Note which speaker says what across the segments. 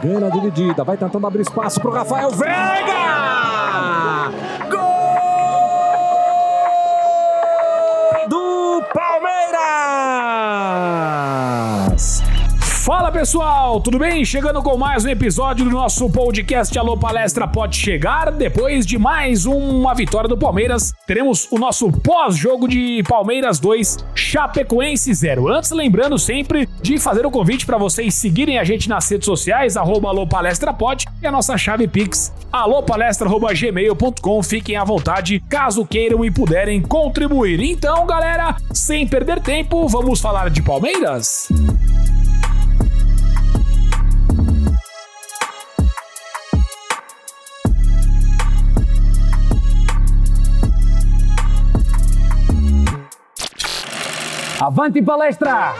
Speaker 1: Ganha na dividida, vai tentando abrir espaço pro Rafael Veiga! Pessoal, tudo bem? Chegando com mais um episódio do nosso podcast Alô Palestra Pode Chegar. Depois de mais uma vitória do Palmeiras, teremos o nosso pós-jogo de Palmeiras 2, Chapecoense 0. Antes, lembrando sempre de fazer o convite para vocês seguirem a gente nas redes sociais, arroba Alô Palestra Pode, e a nossa chave Pix, alopalestra.gmail.com. Fiquem à vontade, caso queiram e puderem contribuir. Então, galera, sem perder tempo, vamos falar de Palmeiras? Avante palestra!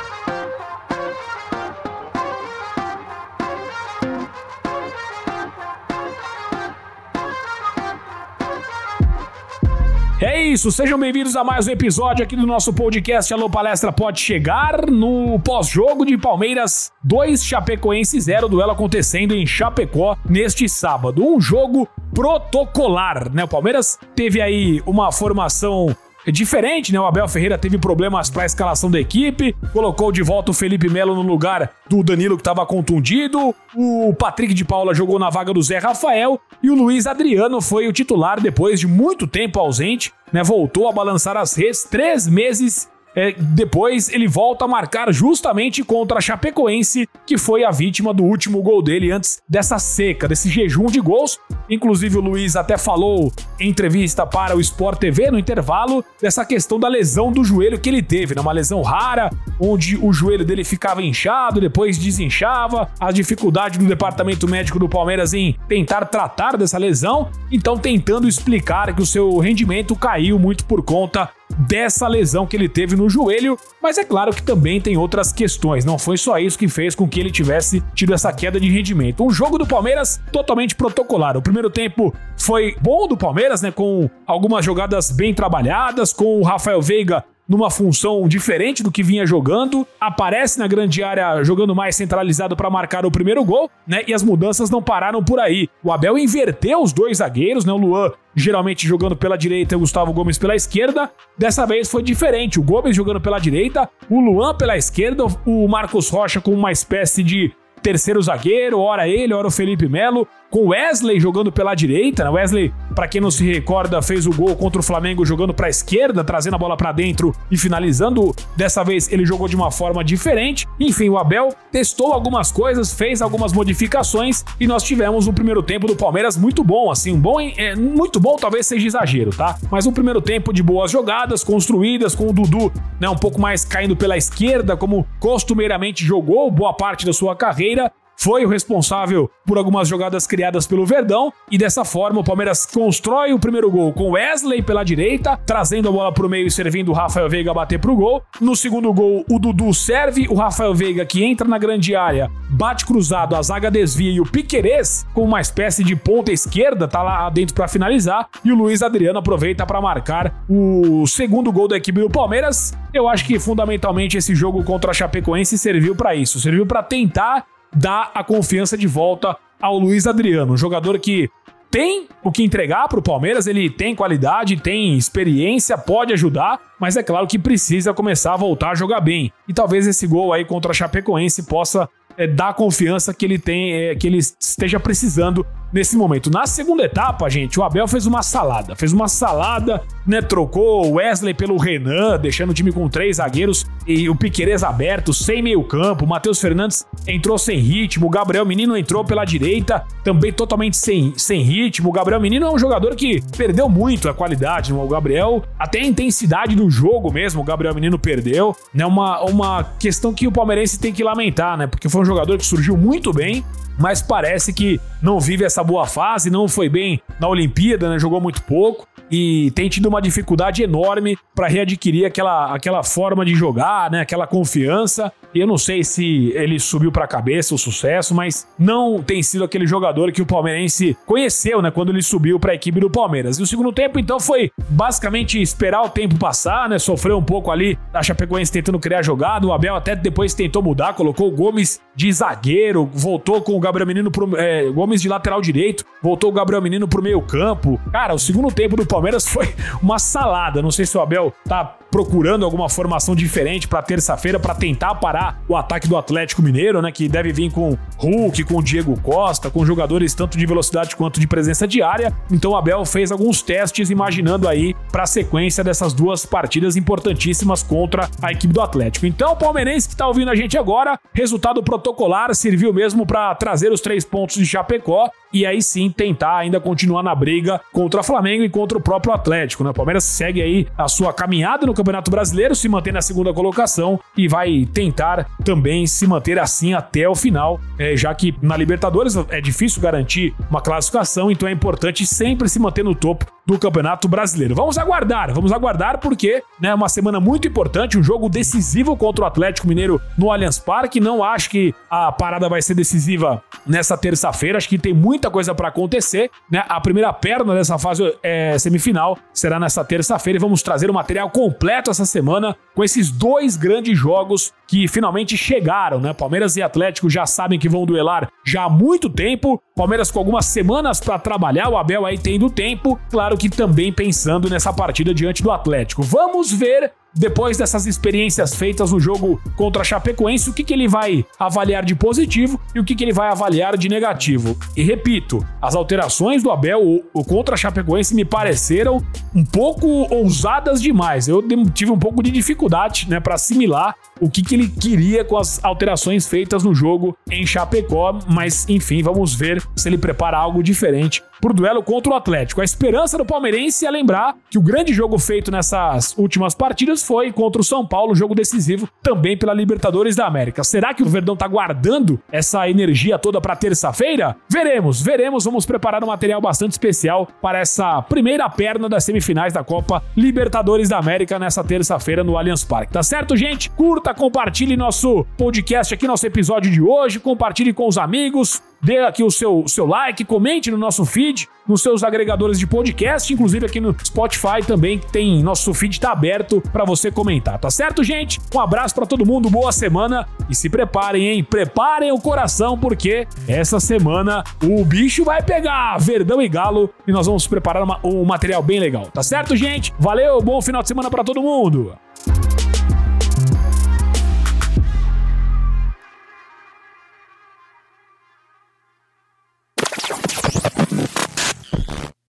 Speaker 1: É isso, sejam bem-vindos a mais um episódio aqui do nosso podcast Alô Palestra Pode Chegar no pós-jogo de Palmeiras 2, Chapecoense 0, duelo acontecendo em Chapecó neste sábado. Um jogo protocolar, né? O Palmeiras teve aí uma formação diferente, né? O Abel Ferreira teve problemas para a escalação da equipe, colocou de volta o Felipe Melo no lugar do Danilo que estava contundido, o Patrick de Paula jogou na vaga do Zé Rafael e o Luiz Adriano foi o titular depois de muito tempo ausente, né? Voltou a balançar as redes três meses é, depois ele volta a marcar justamente contra a Chapecoense, que foi a vítima do último gol dele antes dessa seca, desse jejum de gols. Inclusive o Luiz até falou em entrevista para o Sport TV no intervalo dessa questão da lesão do joelho que ele teve, né? uma lesão rara, onde o joelho dele ficava inchado, depois desinchava, a dificuldade do departamento médico do Palmeiras em tentar tratar dessa lesão, então tentando explicar que o seu rendimento caiu muito por conta dessa lesão que ele teve no joelho, mas é claro que também tem outras questões. Não foi só isso que fez com que ele tivesse tido essa queda de rendimento. Um jogo do Palmeiras totalmente protocolar. O primeiro tempo foi bom do Palmeiras, né, com algumas jogadas bem trabalhadas, com o Rafael Veiga numa função diferente do que vinha jogando, aparece na grande área jogando mais centralizado para marcar o primeiro gol, né? E as mudanças não pararam por aí. O Abel inverteu os dois zagueiros, né? O Luan geralmente jogando pela direita e o Gustavo Gomes pela esquerda. Dessa vez foi diferente. O Gomes jogando pela direita, o Luan pela esquerda, o Marcos Rocha com uma espécie de terceiro zagueiro, ora ele, ora o Felipe Melo, com Wesley jogando pela direita. Né? Wesley, para quem não se recorda, fez o gol contra o Flamengo jogando para a esquerda, trazendo a bola para dentro e finalizando. Dessa vez ele jogou de uma forma diferente. Enfim, o Abel testou algumas coisas, fez algumas modificações e nós tivemos um primeiro tempo do Palmeiras muito bom, assim, um bom, é, muito bom, talvez seja exagero, tá? Mas um primeiro tempo de boas jogadas construídas com o Dudu, né, um pouco mais caindo pela esquerda, como costumeiramente jogou boa parte da sua carreira foi o responsável por algumas jogadas criadas pelo Verdão e dessa forma o Palmeiras constrói o primeiro gol com Wesley pela direita, trazendo a bola para o meio e servindo o Rafael Veiga a bater pro gol. No segundo gol, o Dudu serve o Rafael Veiga que entra na grande área, bate cruzado, a zaga desvia e o Piquerez, com uma espécie de ponta esquerda, tá lá dentro para finalizar e o Luiz Adriano aproveita para marcar o segundo gol da equipe do Palmeiras. Eu acho que fundamentalmente esse jogo contra a Chapecoense serviu para isso, serviu para tentar dá a confiança de volta ao Luiz Adriano, um jogador que tem o que entregar para o Palmeiras, ele tem qualidade, tem experiência, pode ajudar, mas é claro que precisa começar a voltar a jogar bem. E talvez esse gol aí contra a Chapecoense possa é, dar a confiança que ele tem, é, que ele esteja precisando nesse momento. Na segunda etapa, gente, o Abel fez uma salada. Fez uma salada, né? Trocou o Wesley pelo Renan, deixando o time com três zagueiros e o Piquerez aberto, sem meio campo. O Matheus Fernandes entrou sem ritmo. O Gabriel Menino entrou pela direita, também totalmente sem, sem ritmo. O Gabriel Menino é um jogador que perdeu muito a qualidade. Né? O Gabriel, até a intensidade do jogo mesmo, o Gabriel Menino perdeu. Né? Uma, uma questão que o palmeirense tem que lamentar, né? Porque foi um jogador que surgiu muito bem, mas parece que não vive essa boa fase, não foi bem na Olimpíada, né? Jogou muito pouco. E tem tido uma dificuldade enorme para readquirir aquela, aquela forma de jogar, né? Aquela confiança. E eu não sei se ele subiu para a cabeça o sucesso, mas não tem sido aquele jogador que o palmeirense conheceu, né? Quando ele subiu para a equipe do Palmeiras. E o segundo tempo, então, foi basicamente esperar o tempo passar, né? Sofreu um pouco ali a Chapecoense tentando criar jogada. O Abel até depois tentou mudar, colocou o Gomes de zagueiro, voltou com o Gabriel Menino pro. É, Gomes de lateral direito, voltou o Gabriel Menino pro meio campo. Cara, o segundo tempo do Palmeiras foi uma salada. Não sei se o Abel tá procurando alguma formação diferente para terça-feira para tentar parar o ataque do Atlético Mineiro, né? Que deve vir com Hulk, com Diego Costa, com jogadores tanto de velocidade quanto de presença diária. Então o Abel fez alguns testes imaginando aí para a sequência dessas duas partidas importantíssimas contra a equipe do Atlético. Então o palmeirense que está ouvindo a gente agora, resultado protocolar serviu mesmo para trazer os três pontos de Chapecó e aí sim tentar ainda continuar na briga contra o Flamengo e contra o próprio Atlético. Né? O Palmeiras segue aí a sua caminhada no Campeonato Brasileiro, se mantém na segunda colocação e vai tentar também se manter assim até o final, é, já que na Libertadores é difícil garantir uma classificação, então é importante sempre se manter no topo do Campeonato Brasileiro. Vamos aguardar, vamos aguardar porque é né, uma semana muito importante, um jogo decisivo contra o Atlético Mineiro no Allianz Parque. Não acho que a parada vai ser decisiva nessa terça-feira, acho que tem muita coisa para acontecer. Né? A primeira perna dessa fase é, semifinal será nessa terça-feira e vamos trazer o material completo essa semana com esses dois grandes jogos que finalmente chegaram. Né? Palmeiras e Atlético já sabem que vão duelar já há muito tempo. Palmeiras com algumas semanas para trabalhar, o Abel aí tendo tempo, claro que também pensando nessa partida diante do Atlético. Vamos ver depois dessas experiências feitas no jogo contra a Chapecoense, o que, que ele vai avaliar de positivo e o que, que ele vai avaliar de negativo. E repito, as alterações do Abel o contra a Chapecoense me pareceram um pouco ousadas demais. Eu tive um pouco de dificuldade né, para assimilar o que, que ele queria com as alterações feitas no jogo em Chapecó, mas enfim, vamos ver se ele prepara algo diferente pro duelo contra o Atlético. A esperança do palmeirense é lembrar que o grande jogo feito nessas últimas partidas foi contra o São Paulo, jogo decisivo também pela Libertadores da América. Será que o Verdão tá guardando essa energia toda para terça-feira? Veremos, veremos. Vamos preparar um material bastante especial para essa primeira perna das semifinais da Copa Libertadores da América nessa terça-feira no Allianz Parque. Tá certo, gente? Curta, compartilhe nosso podcast aqui, nosso episódio de hoje, compartilhe com os amigos dê aqui o seu, seu like, comente no nosso feed, nos seus agregadores de podcast, inclusive aqui no Spotify também, que tem nosso feed tá aberto para você comentar, tá certo, gente? Um abraço para todo mundo, boa semana e se preparem, hein? Preparem o coração porque essa semana o bicho vai pegar Verdão e Galo e nós vamos preparar uma, um material bem legal, tá certo, gente? Valeu, bom final de semana para todo mundo.